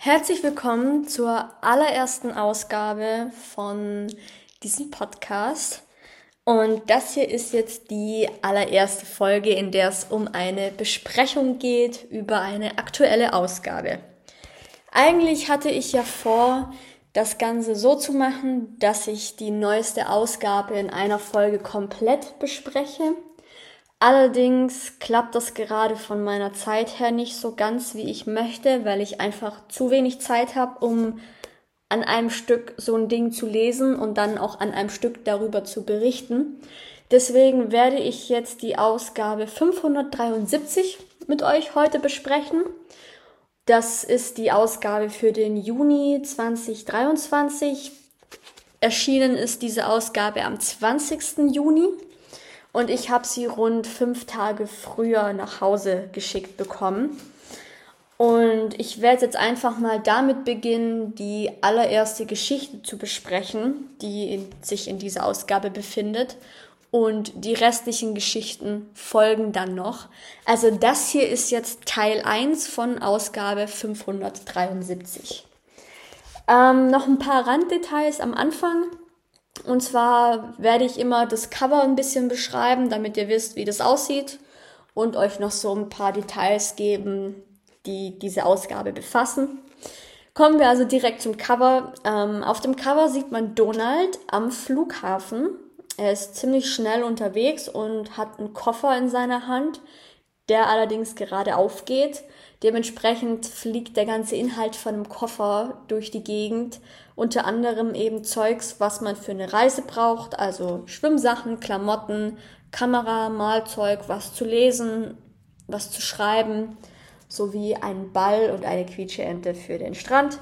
Herzlich willkommen zur allerersten Ausgabe von diesem Podcast. Und das hier ist jetzt die allererste Folge, in der es um eine Besprechung geht über eine aktuelle Ausgabe. Eigentlich hatte ich ja vor, das Ganze so zu machen, dass ich die neueste Ausgabe in einer Folge komplett bespreche. Allerdings klappt das gerade von meiner Zeit her nicht so ganz, wie ich möchte, weil ich einfach zu wenig Zeit habe, um an einem Stück so ein Ding zu lesen und dann auch an einem Stück darüber zu berichten. Deswegen werde ich jetzt die Ausgabe 573 mit euch heute besprechen. Das ist die Ausgabe für den Juni 2023. Erschienen ist diese Ausgabe am 20. Juni und ich habe sie rund fünf Tage früher nach Hause geschickt bekommen. Und ich werde jetzt einfach mal damit beginnen, die allererste Geschichte zu besprechen, die in, sich in dieser Ausgabe befindet. Und die restlichen Geschichten folgen dann noch. Also das hier ist jetzt Teil 1 von Ausgabe 573. Ähm, noch ein paar Randdetails am Anfang. Und zwar werde ich immer das Cover ein bisschen beschreiben, damit ihr wisst, wie das aussieht und euch noch so ein paar Details geben, die diese Ausgabe befassen. Kommen wir also direkt zum Cover. Ähm, auf dem Cover sieht man Donald am Flughafen. Er ist ziemlich schnell unterwegs und hat einen Koffer in seiner Hand, der allerdings gerade aufgeht. Dementsprechend fliegt der ganze Inhalt von dem Koffer durch die Gegend. Unter anderem eben Zeugs, was man für eine Reise braucht, also Schwimmsachen, Klamotten, Kamera, Malzeug, was zu lesen, was zu schreiben, sowie einen Ball und eine Quietscheente für den Strand.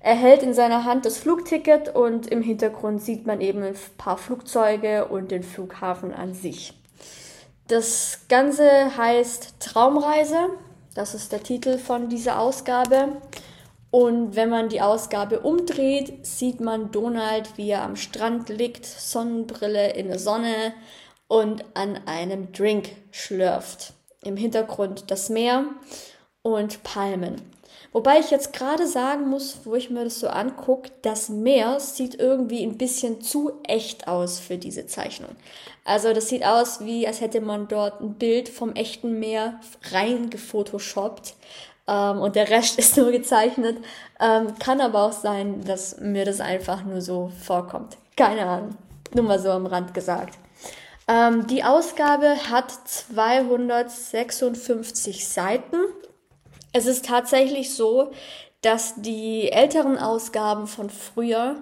Er hält in seiner Hand das Flugticket und im Hintergrund sieht man eben ein paar Flugzeuge und den Flughafen an sich. Das Ganze heißt Traumreise das ist der Titel von dieser Ausgabe. Und wenn man die Ausgabe umdreht, sieht man Donald, wie er am Strand liegt, Sonnenbrille in der Sonne und an einem Drink schlürft. Im Hintergrund das Meer und Palmen. Wobei ich jetzt gerade sagen muss, wo ich mir das so angucke, das Meer sieht irgendwie ein bisschen zu echt aus für diese Zeichnung. Also das sieht aus wie, als hätte man dort ein Bild vom echten Meer rein gefotoshoppt. Ähm, und der Rest ist nur gezeichnet. Ähm, kann aber auch sein, dass mir das einfach nur so vorkommt. Keine Ahnung. Nur mal so am Rand gesagt. Ähm, die Ausgabe hat 256 Seiten es ist tatsächlich so, dass die älteren Ausgaben von früher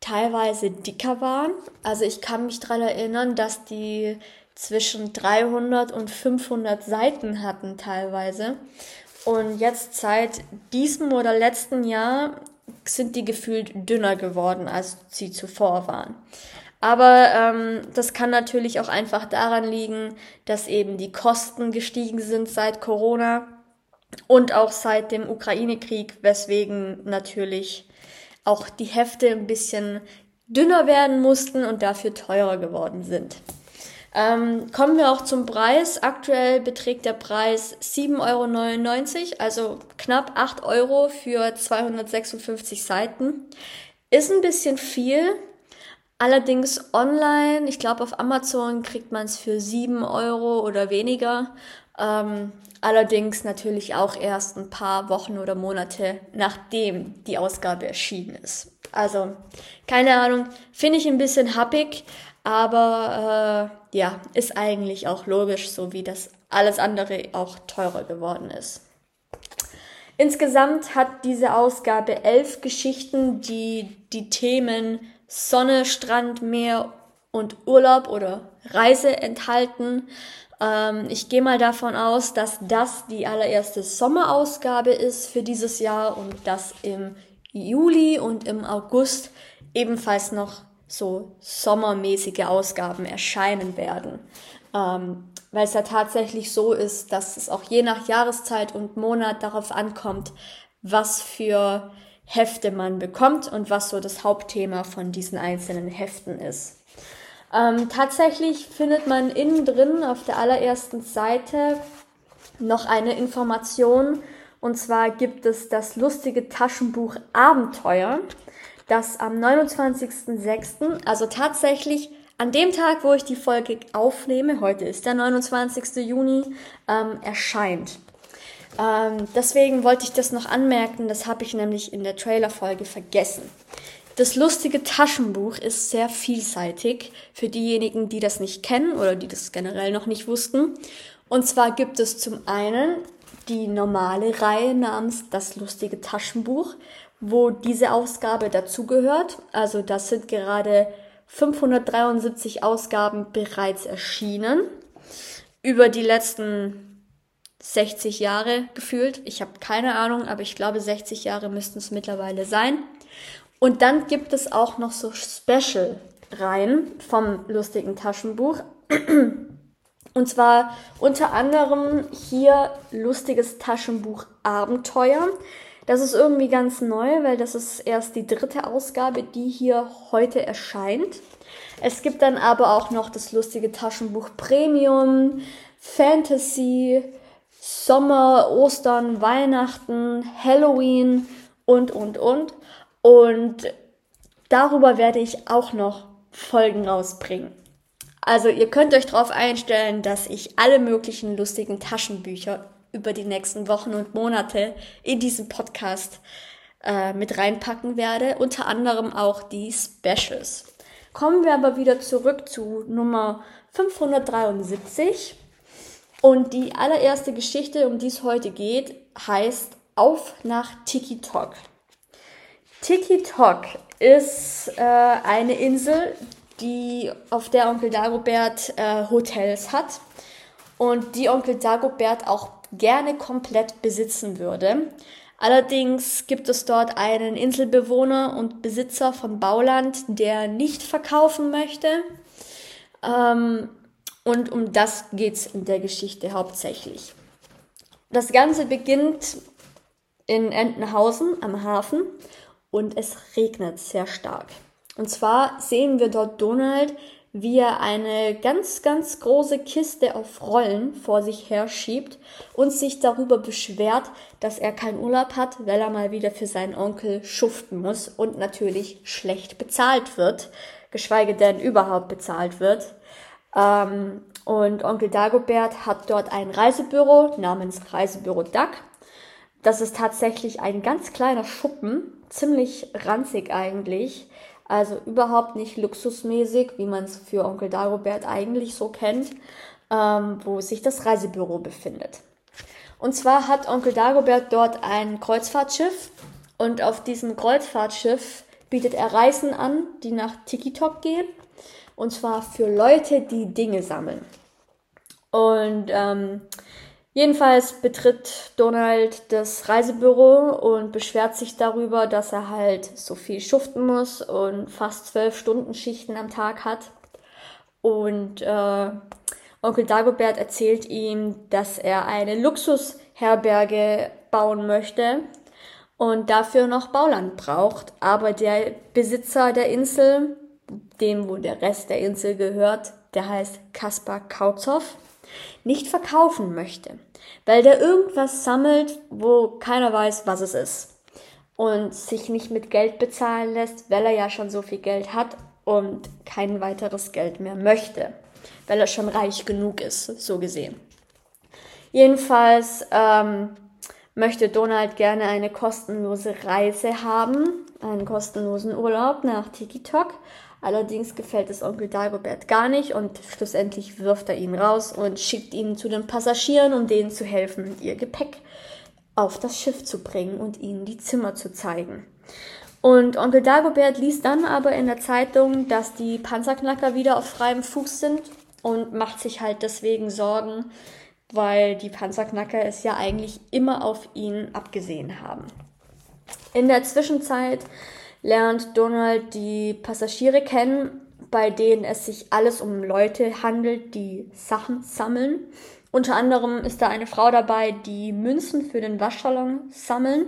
teilweise dicker waren. Also ich kann mich daran erinnern, dass die zwischen 300 und 500 Seiten hatten teilweise. Und jetzt seit diesem oder letzten Jahr sind die gefühlt dünner geworden, als sie zuvor waren. Aber ähm, das kann natürlich auch einfach daran liegen, dass eben die Kosten gestiegen sind seit Corona und auch seit dem Ukraine-Krieg, weswegen natürlich auch die Hefte ein bisschen dünner werden mussten und dafür teurer geworden sind. Ähm, kommen wir auch zum Preis. Aktuell beträgt der Preis 7,99 Euro, also knapp 8 Euro für 256 Seiten. Ist ein bisschen viel. Allerdings online, ich glaube auf Amazon kriegt man es für 7 Euro oder weniger. Ähm, allerdings natürlich auch erst ein paar Wochen oder Monate nachdem die Ausgabe erschienen ist. Also keine Ahnung, finde ich ein bisschen happig, aber äh, ja, ist eigentlich auch logisch, so wie das alles andere auch teurer geworden ist. Insgesamt hat diese Ausgabe elf Geschichten, die die Themen Sonne, Strand, Meer und Urlaub oder Reise enthalten. Ähm, ich gehe mal davon aus, dass das die allererste Sommerausgabe ist für dieses Jahr und dass im Juli und im August ebenfalls noch so sommermäßige Ausgaben erscheinen werden. Ähm, weil es ja tatsächlich so ist, dass es auch je nach Jahreszeit und Monat darauf ankommt, was für Hefte man bekommt und was so das Hauptthema von diesen einzelnen Heften ist. Ähm, tatsächlich findet man innen drin auf der allerersten Seite noch eine Information, Und zwar gibt es das lustige Taschenbuch Abenteuer, das am 29.06., also tatsächlich an dem Tag, wo ich die Folge aufnehme, heute ist der 29. Juni, ähm, erscheint. Ähm, deswegen wollte ich das noch anmerken, das habe ich nämlich in der Trailer-Folge vergessen. Das lustige Taschenbuch ist sehr vielseitig für diejenigen, die das nicht kennen oder die das generell noch nicht wussten. Und zwar gibt es zum einen die normale Reihe namens Das lustige Taschenbuch, wo diese Ausgabe dazugehört. Also das sind gerade 573 Ausgaben bereits erschienen. Über die letzten 60 Jahre gefühlt. Ich habe keine Ahnung, aber ich glaube 60 Jahre müssten es mittlerweile sein. Und dann gibt es auch noch so Special-Reihen vom lustigen Taschenbuch. Und zwar unter anderem hier lustiges Taschenbuch Abenteuer. Das ist irgendwie ganz neu, weil das ist erst die dritte Ausgabe, die hier heute erscheint. Es gibt dann aber auch noch das lustige Taschenbuch Premium, Fantasy, Sommer, Ostern, Weihnachten, Halloween und, und, und. Und darüber werde ich auch noch Folgen rausbringen. Also ihr könnt euch darauf einstellen, dass ich alle möglichen lustigen Taschenbücher über die nächsten Wochen und Monate in diesen Podcast äh, mit reinpacken werde. Unter anderem auch die Specials. Kommen wir aber wieder zurück zu Nummer 573. Und die allererste Geschichte, um die es heute geht, heißt Auf nach Tiki Tok. Tiki Tok ist äh, eine Insel, die auf der Onkel Dagobert äh, Hotels hat und die Onkel Dagobert auch gerne komplett besitzen würde. Allerdings gibt es dort einen Inselbewohner und Besitzer von Bauland, der nicht verkaufen möchte. Ähm, und um das geht es in der Geschichte hauptsächlich. Das Ganze beginnt in Entenhausen am Hafen und es regnet sehr stark. Und zwar sehen wir dort Donald, wie er eine ganz, ganz große Kiste auf Rollen vor sich her schiebt und sich darüber beschwert, dass er keinen Urlaub hat, weil er mal wieder für seinen Onkel schuften muss und natürlich schlecht bezahlt wird, geschweige denn überhaupt bezahlt wird. Ähm, und Onkel Dagobert hat dort ein Reisebüro namens Reisebüro Duck. Das ist tatsächlich ein ganz kleiner Schuppen, ziemlich ranzig eigentlich. Also überhaupt nicht luxusmäßig, wie man es für Onkel Dagobert eigentlich so kennt, ähm, wo sich das Reisebüro befindet. Und zwar hat Onkel Dagobert dort ein Kreuzfahrtschiff und auf diesem Kreuzfahrtschiff bietet er Reisen an, die nach Tikitok gehen. Und zwar für Leute, die Dinge sammeln. Und ähm, Jedenfalls betritt Donald das Reisebüro und beschwert sich darüber, dass er halt so viel schuften muss und fast zwölf Stunden Schichten am Tag hat. Und äh, Onkel Dagobert erzählt ihm, dass er eine Luxusherberge bauen möchte und dafür noch Bauland braucht. Aber der Besitzer der Insel, dem wo der Rest der Insel gehört, der heißt Kaspar Kautzow nicht verkaufen möchte, weil der irgendwas sammelt, wo keiner weiß, was es ist und sich nicht mit Geld bezahlen lässt, weil er ja schon so viel Geld hat und kein weiteres Geld mehr möchte, weil er schon reich genug ist, so gesehen. Jedenfalls ähm, möchte Donald gerne eine kostenlose Reise haben, einen kostenlosen Urlaub nach Tiki Tok, Allerdings gefällt es Onkel Dagobert gar nicht und schlussendlich wirft er ihn raus und schickt ihn zu den Passagieren, um denen zu helfen, ihr Gepäck auf das Schiff zu bringen und ihnen die Zimmer zu zeigen. Und Onkel Dagobert liest dann aber in der Zeitung, dass die Panzerknacker wieder auf freiem Fuß sind und macht sich halt deswegen Sorgen, weil die Panzerknacker es ja eigentlich immer auf ihn abgesehen haben. In der Zwischenzeit lernt Donald die Passagiere kennen, bei denen es sich alles um Leute handelt, die Sachen sammeln. Unter anderem ist da eine Frau dabei, die Münzen für den Waschsalon sammeln.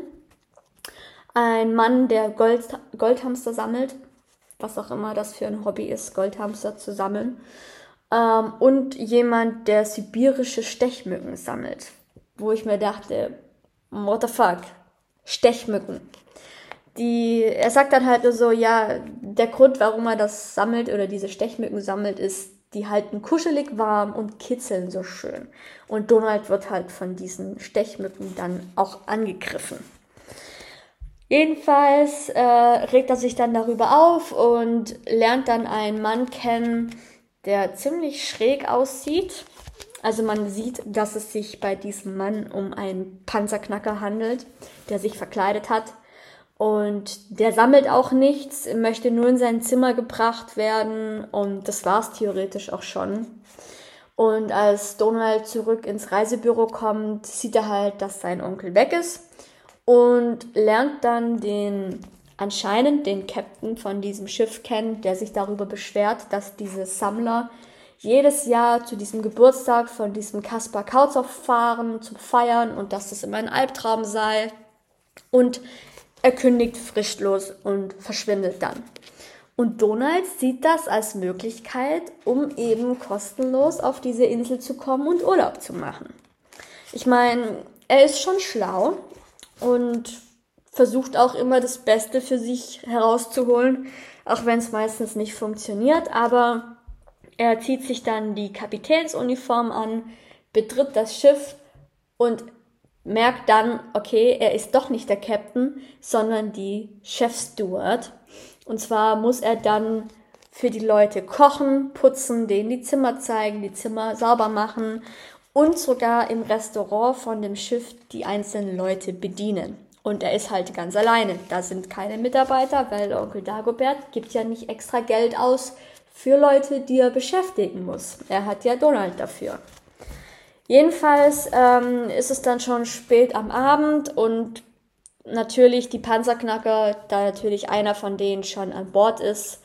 Ein Mann, der Gold, Goldhamster sammelt, was auch immer das für ein Hobby ist, Goldhamster zu sammeln. Ähm, und jemand, der sibirische Stechmücken sammelt. Wo ich mir dachte, what the fuck? Stechmücken. Die, er sagt dann halt nur so, ja, der Grund, warum er das sammelt oder diese Stechmücken sammelt, ist, die halten kuschelig warm und kitzeln so schön. Und Donald wird halt von diesen Stechmücken dann auch angegriffen. Jedenfalls äh, regt er sich dann darüber auf und lernt dann einen Mann kennen, der ziemlich schräg aussieht. Also man sieht, dass es sich bei diesem Mann um einen Panzerknacker handelt, der sich verkleidet hat. Und der sammelt auch nichts, möchte nur in sein Zimmer gebracht werden und das war's theoretisch auch schon. Und als Donald zurück ins Reisebüro kommt, sieht er halt, dass sein Onkel weg ist und lernt dann den anscheinend den Captain von diesem Schiff kennen, der sich darüber beschwert, dass diese Sammler jedes Jahr zu diesem Geburtstag von diesem Kaspar Kautzow fahren zum Feiern und dass das immer ein Albtraum sei. Und er kündigt frischlos und verschwindet dann. Und Donald sieht das als Möglichkeit, um eben kostenlos auf diese Insel zu kommen und Urlaub zu machen. Ich meine, er ist schon schlau und versucht auch immer das Beste für sich herauszuholen, auch wenn es meistens nicht funktioniert. Aber er zieht sich dann die Kapitänsuniform an, betritt das Schiff und merkt dann, okay, er ist doch nicht der Captain, sondern die Chefsteward. Und zwar muss er dann für die Leute kochen, putzen, denen die Zimmer zeigen, die Zimmer sauber machen und sogar im Restaurant von dem Schiff die einzelnen Leute bedienen. Und er ist halt ganz alleine. Da sind keine Mitarbeiter, weil Onkel Dagobert gibt ja nicht extra Geld aus für Leute, die er beschäftigen muss. Er hat ja Donald dafür. Jedenfalls ähm, ist es dann schon spät am Abend und natürlich die Panzerknacker, da natürlich einer von denen schon an Bord ist,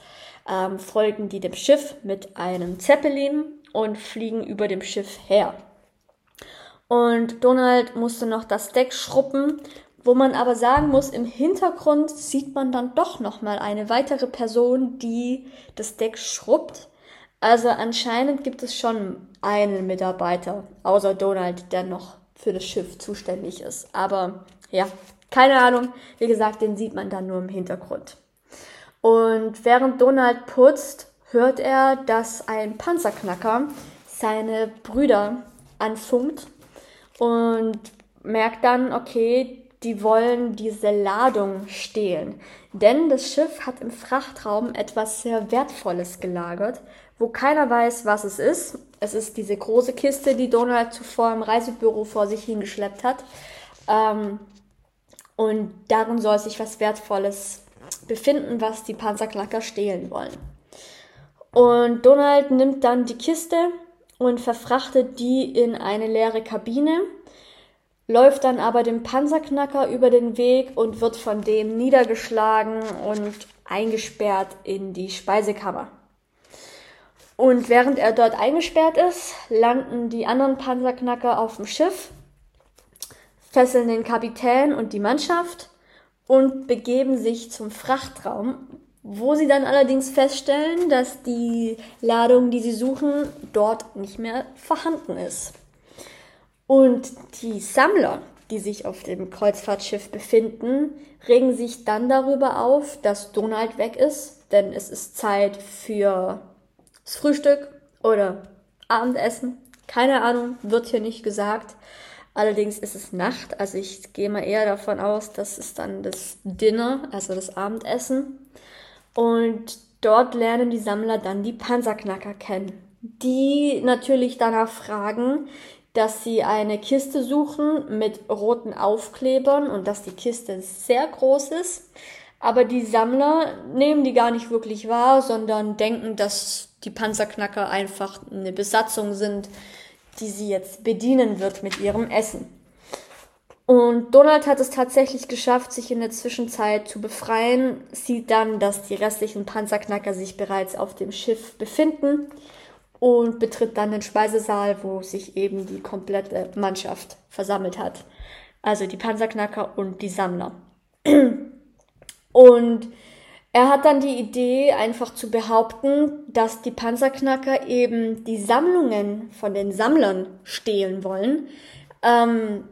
ähm, folgen die dem Schiff mit einem Zeppelin und fliegen über dem Schiff her. Und Donald musste noch das Deck schruppen, wo man aber sagen muss, im Hintergrund sieht man dann doch noch mal eine weitere Person, die das Deck schrubbt. Also anscheinend gibt es schon einen Mitarbeiter, außer Donald, der noch für das Schiff zuständig ist. Aber ja, keine Ahnung. Wie gesagt, den sieht man dann nur im Hintergrund. Und während Donald putzt, hört er, dass ein Panzerknacker seine Brüder anfunkt und merkt dann, okay, die wollen diese Ladung stehlen. Denn das Schiff hat im Frachtraum etwas sehr Wertvolles gelagert, wo keiner weiß, was es ist. Es ist diese große Kiste, die Donald zuvor im Reisebüro vor sich hingeschleppt hat. Ähm, und darin soll sich was Wertvolles befinden, was die Panzerknacker stehlen wollen. Und Donald nimmt dann die Kiste und verfrachtet die in eine leere Kabine, läuft dann aber dem Panzerknacker über den Weg und wird von dem niedergeschlagen und eingesperrt in die Speisekammer. Und während er dort eingesperrt ist, landen die anderen Panzerknacker auf dem Schiff, fesseln den Kapitän und die Mannschaft und begeben sich zum Frachtraum, wo sie dann allerdings feststellen, dass die Ladung, die sie suchen, dort nicht mehr vorhanden ist. Und die Sammler, die sich auf dem Kreuzfahrtschiff befinden, regen sich dann darüber auf, dass Donald weg ist, denn es ist Zeit für das Frühstück oder Abendessen. Keine Ahnung, wird hier nicht gesagt. Allerdings ist es Nacht, also ich gehe mal eher davon aus, dass es dann das Dinner, also das Abendessen. Und dort lernen die Sammler dann die Panzerknacker kennen, die natürlich danach fragen, dass sie eine Kiste suchen mit roten Aufklebern und dass die Kiste sehr groß ist. Aber die Sammler nehmen die gar nicht wirklich wahr, sondern denken, dass die Panzerknacker einfach eine Besatzung sind, die sie jetzt bedienen wird mit ihrem Essen. Und Donald hat es tatsächlich geschafft, sich in der Zwischenzeit zu befreien, sieht dann, dass die restlichen Panzerknacker sich bereits auf dem Schiff befinden und betritt dann den Speisesaal, wo sich eben die komplette Mannschaft versammelt hat. Also die Panzerknacker und die Sammler. Und er hat dann die Idee, einfach zu behaupten, dass die Panzerknacker eben die Sammlungen von den Sammlern stehlen wollen. Ähm,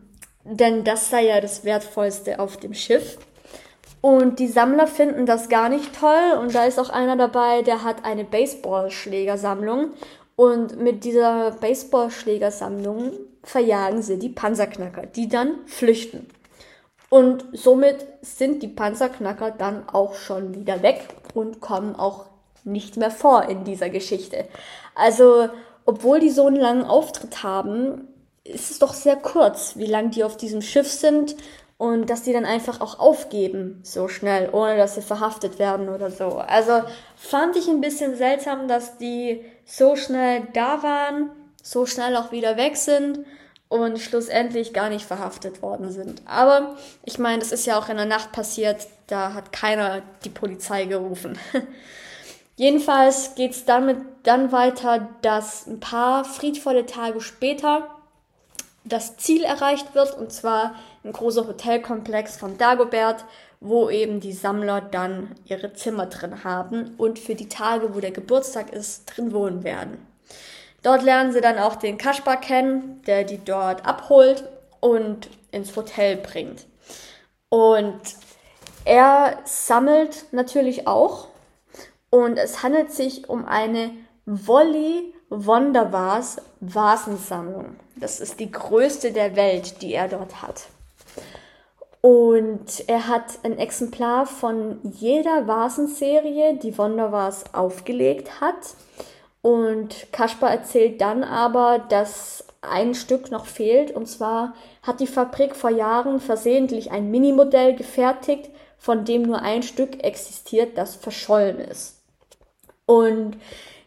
denn das sei ja das Wertvollste auf dem Schiff. Und die Sammler finden das gar nicht toll und da ist auch einer dabei, der hat eine Baseballschlägersammlung und mit dieser Baseballschlägersammlung verjagen sie die Panzerknacker, die dann flüchten. Und somit sind die Panzerknacker dann auch schon wieder weg und kommen auch nicht mehr vor in dieser Geschichte. Also, obwohl die so einen langen Auftritt haben, ist es doch sehr kurz, wie lange die auf diesem Schiff sind und dass die dann einfach auch aufgeben so schnell, ohne dass sie verhaftet werden oder so. Also fand ich ein bisschen seltsam, dass die so schnell da waren, so schnell auch wieder weg sind und schlussendlich gar nicht verhaftet worden sind. Aber ich meine, das ist ja auch in der Nacht passiert, da hat keiner die Polizei gerufen. Jedenfalls geht's damit dann weiter, dass ein paar friedvolle Tage später das Ziel erreicht wird, und zwar ein großer Hotelkomplex von Dagobert, wo eben die Sammler dann ihre Zimmer drin haben und für die Tage, wo der Geburtstag ist, drin wohnen werden. Dort lernen sie dann auch den Kaspar kennen, der die dort abholt und ins Hotel bringt. Und er sammelt natürlich auch. Und es handelt sich um eine Wolli Wondervase Vasensammlung. Das ist die größte der Welt, die er dort hat. Und er hat ein Exemplar von jeder Vasenserie, die Wondervase aufgelegt hat. Und Kaspar erzählt dann aber, dass ein Stück noch fehlt. Und zwar hat die Fabrik vor Jahren versehentlich ein Minimodell gefertigt, von dem nur ein Stück existiert, das verschollen ist. Und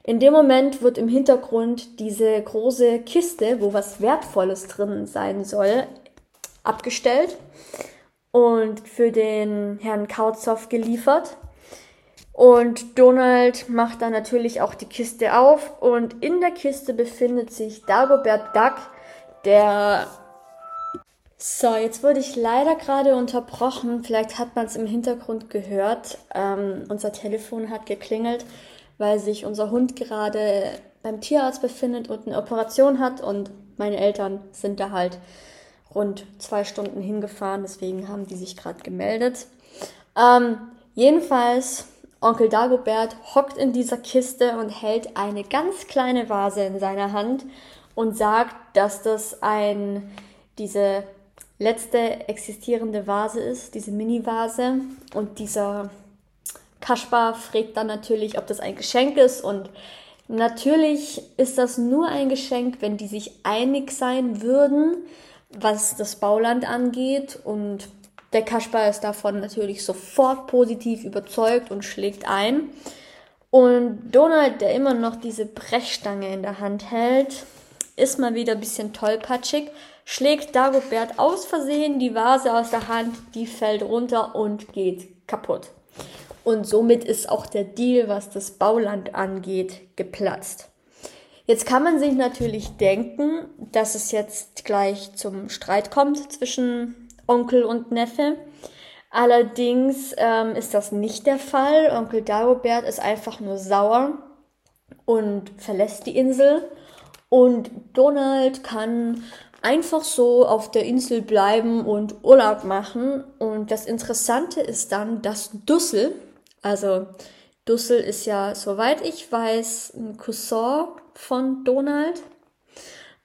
in dem Moment wird im Hintergrund diese große Kiste, wo was Wertvolles drin sein soll, abgestellt und für den Herrn Kautzow geliefert. Und Donald macht dann natürlich auch die Kiste auf und in der Kiste befindet sich Dagobert Duck, der... So, jetzt wurde ich leider gerade unterbrochen. Vielleicht hat man es im Hintergrund gehört. Ähm, unser Telefon hat geklingelt, weil sich unser Hund gerade beim Tierarzt befindet und eine Operation hat und meine Eltern sind da halt rund zwei Stunden hingefahren, deswegen haben die sich gerade gemeldet. Ähm, jedenfalls Onkel Dagobert hockt in dieser Kiste und hält eine ganz kleine Vase in seiner Hand und sagt, dass das ein, diese letzte existierende Vase ist, diese Mini-Vase. Und dieser Kaspar fragt dann natürlich, ob das ein Geschenk ist. Und natürlich ist das nur ein Geschenk, wenn die sich einig sein würden, was das Bauland angeht. Und der Kaspar ist davon natürlich sofort positiv überzeugt und schlägt ein. Und Donald, der immer noch diese Brechstange in der Hand hält, ist mal wieder ein bisschen tollpatschig, schlägt Dagobert aus Versehen die Vase aus der Hand, die fällt runter und geht kaputt. Und somit ist auch der Deal, was das Bauland angeht, geplatzt. Jetzt kann man sich natürlich denken, dass es jetzt gleich zum Streit kommt zwischen Onkel und Neffe. Allerdings ähm, ist das nicht der Fall. Onkel Dagobert ist einfach nur sauer und verlässt die Insel. Und Donald kann einfach so auf der Insel bleiben und Urlaub machen. Und das Interessante ist dann, dass Dussel, also Dussel ist ja, soweit ich weiß, ein Cousin von Donald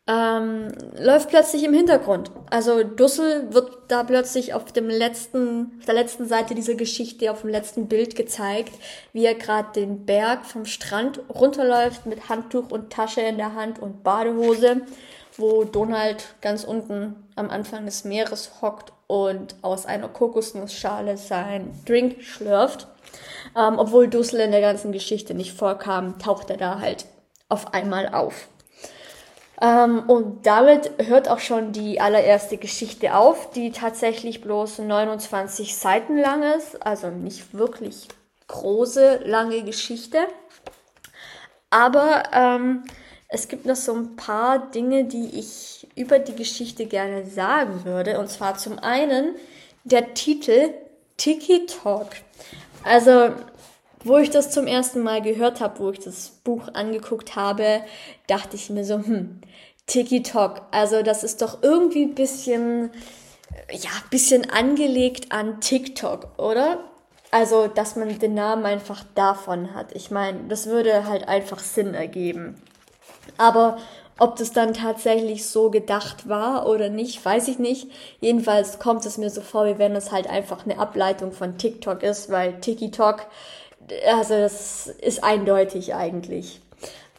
ähm, läuft plötzlich im Hintergrund. Also Dussel wird da plötzlich auf dem letzten, auf der letzten Seite dieser Geschichte, auf dem letzten Bild gezeigt, wie er gerade den Berg vom Strand runterläuft mit Handtuch und Tasche in der Hand und Badehose, wo Donald ganz unten am Anfang des Meeres hockt und aus einer Kokosnussschale sein Drink schlürft. Ähm, obwohl Dussel in der ganzen Geschichte nicht vorkam, taucht er da halt auf einmal auf. Ähm, und damit hört auch schon die allererste Geschichte auf, die tatsächlich bloß 29 Seiten lang ist, also nicht wirklich große, lange Geschichte. Aber ähm, es gibt noch so ein paar Dinge, die ich über die Geschichte gerne sagen würde. Und zwar zum einen der Titel Tiki Talk. Also wo ich das zum ersten Mal gehört habe, wo ich das Buch angeguckt habe, dachte ich mir so, hm, Tiki-Tok, also das ist doch irgendwie ein bisschen ja, bisschen angelegt an TikTok, oder? Also, dass man den Namen einfach davon hat. Ich meine, das würde halt einfach Sinn ergeben. Aber ob das dann tatsächlich so gedacht war oder nicht, weiß ich nicht. Jedenfalls kommt es mir so vor, wie wenn es halt einfach eine Ableitung von TikTok ist, weil TikTok, also das ist eindeutig eigentlich.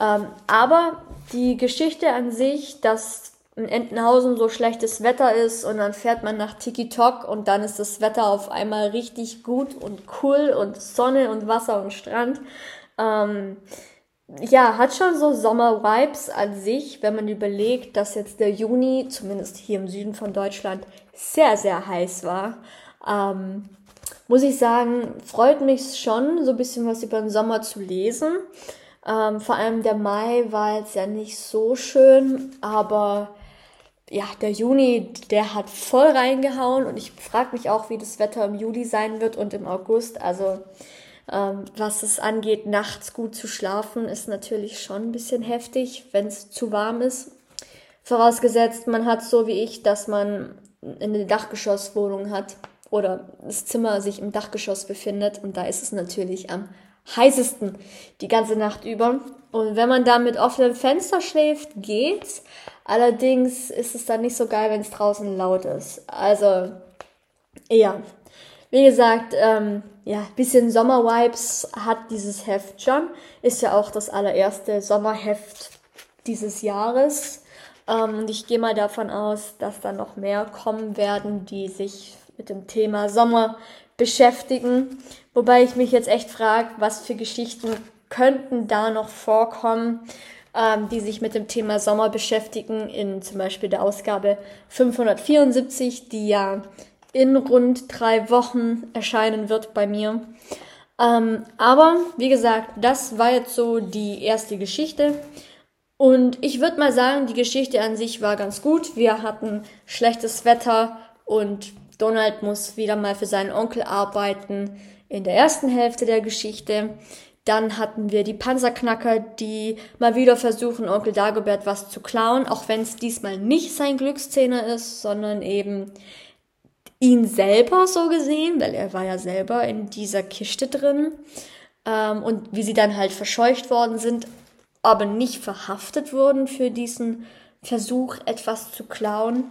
Ähm, aber die Geschichte an sich, dass in Entenhausen so schlechtes Wetter ist und dann fährt man nach Tiki-Tok und dann ist das Wetter auf einmal richtig gut und cool und Sonne und Wasser und Strand. Ähm, ja, hat schon so Sommer-Vibes an sich, wenn man überlegt, dass jetzt der Juni, zumindest hier im Süden von Deutschland, sehr, sehr heiß war. Ähm, muss ich sagen, freut mich schon, so ein bisschen was über den Sommer zu lesen. Ähm, vor allem der Mai war jetzt ja nicht so schön, aber ja, der Juni, der hat voll reingehauen und ich frage mich auch, wie das Wetter im Juli sein wird und im August. Also ähm, was es angeht, nachts gut zu schlafen, ist natürlich schon ein bisschen heftig, wenn es zu warm ist. Vorausgesetzt, man hat so wie ich, dass man eine Dachgeschosswohnung hat oder das Zimmer sich im Dachgeschoss befindet und da ist es natürlich am heißesten die ganze Nacht über. Und wenn man da mit offenem Fenster schläft, geht's. Allerdings ist es dann nicht so geil, wenn es draußen laut ist. Also, ja. Wie gesagt, ähm, ja, bisschen Sommervibes hat dieses Heft schon. Ist ja auch das allererste Sommerheft dieses Jahres. Ähm, und ich gehe mal davon aus, dass da noch mehr kommen werden, die sich mit dem Thema Sommer beschäftigen. Wobei ich mich jetzt echt frage, was für Geschichten könnten da noch vorkommen, ähm, die sich mit dem Thema Sommer beschäftigen, in zum Beispiel der Ausgabe 574, die ja in rund drei Wochen erscheinen wird bei mir. Ähm, aber wie gesagt, das war jetzt so die erste Geschichte. Und ich würde mal sagen, die Geschichte an sich war ganz gut. Wir hatten schlechtes Wetter und Donald muss wieder mal für seinen Onkel arbeiten in der ersten Hälfte der Geschichte. Dann hatten wir die Panzerknacker, die mal wieder versuchen, Onkel Dagobert was zu klauen, auch wenn es diesmal nicht sein Glückszähner ist, sondern eben ihn selber so gesehen, weil er war ja selber in dieser Kiste drin. Ähm, und wie sie dann halt verscheucht worden sind, aber nicht verhaftet wurden für diesen Versuch, etwas zu klauen.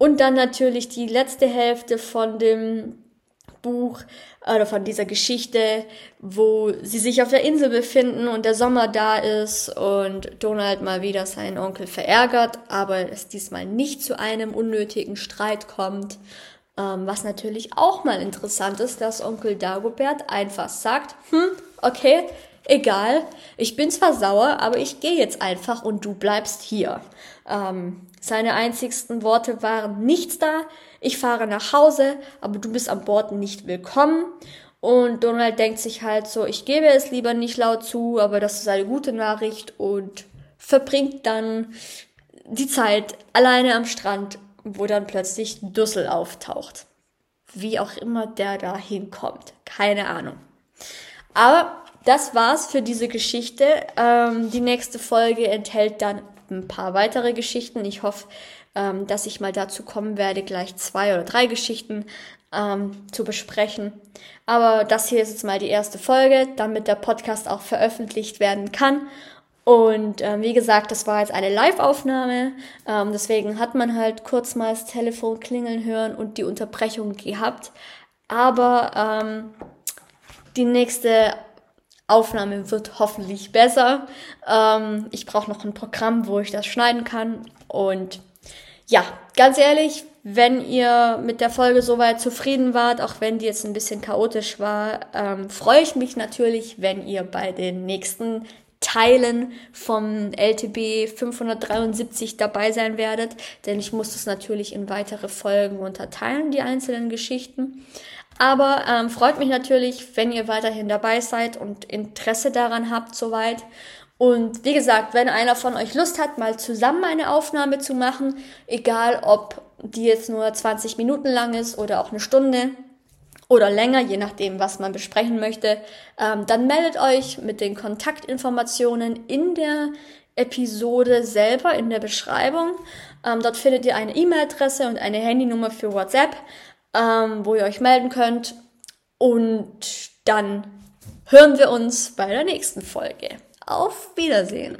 Und dann natürlich die letzte Hälfte von dem Buch oder von dieser Geschichte, wo sie sich auf der Insel befinden und der Sommer da ist und Donald mal wieder seinen Onkel verärgert, aber es diesmal nicht zu einem unnötigen Streit kommt. Ähm, was natürlich auch mal interessant ist, dass Onkel Dagobert einfach sagt, hm, okay, egal, ich bin zwar sauer, aber ich gehe jetzt einfach und du bleibst hier. Ähm, seine einzigsten Worte waren nichts da, ich fahre nach Hause, aber du bist an Bord nicht willkommen. Und Donald denkt sich halt so, ich gebe es lieber nicht laut zu, aber das ist eine gute Nachricht und verbringt dann die Zeit alleine am Strand, wo dann plötzlich Dussel auftaucht. Wie auch immer der da hinkommt. Keine Ahnung. Aber das war's für diese Geschichte. Ähm, die nächste Folge enthält dann ein paar weitere Geschichten. Ich hoffe, ähm, dass ich mal dazu kommen werde, gleich zwei oder drei Geschichten ähm, zu besprechen. Aber das hier ist jetzt mal die erste Folge, damit der Podcast auch veröffentlicht werden kann. Und ähm, wie gesagt, das war jetzt eine Live-Aufnahme. Ähm, deswegen hat man halt kurz mal das Telefon klingeln hören und die Unterbrechung gehabt. Aber ähm, die nächste Aufnahme wird hoffentlich besser. Ähm, ich brauche noch ein Programm, wo ich das schneiden kann. Und ja, ganz ehrlich, wenn ihr mit der Folge soweit zufrieden wart, auch wenn die jetzt ein bisschen chaotisch war, ähm, freue ich mich natürlich, wenn ihr bei den nächsten Teilen vom LTB 573 dabei sein werdet, denn ich muss das natürlich in weitere Folgen unterteilen, die einzelnen Geschichten. Aber ähm, freut mich natürlich, wenn ihr weiterhin dabei seid und Interesse daran habt soweit. Und wie gesagt, wenn einer von euch Lust hat, mal zusammen eine Aufnahme zu machen, egal ob die jetzt nur 20 Minuten lang ist oder auch eine Stunde oder länger, je nachdem, was man besprechen möchte, ähm, dann meldet euch mit den Kontaktinformationen in der Episode selber in der Beschreibung. Ähm, dort findet ihr eine E-Mail-Adresse und eine Handynummer für WhatsApp, ähm, wo ihr euch melden könnt. Und dann hören wir uns bei der nächsten Folge. Auf Wiedersehen.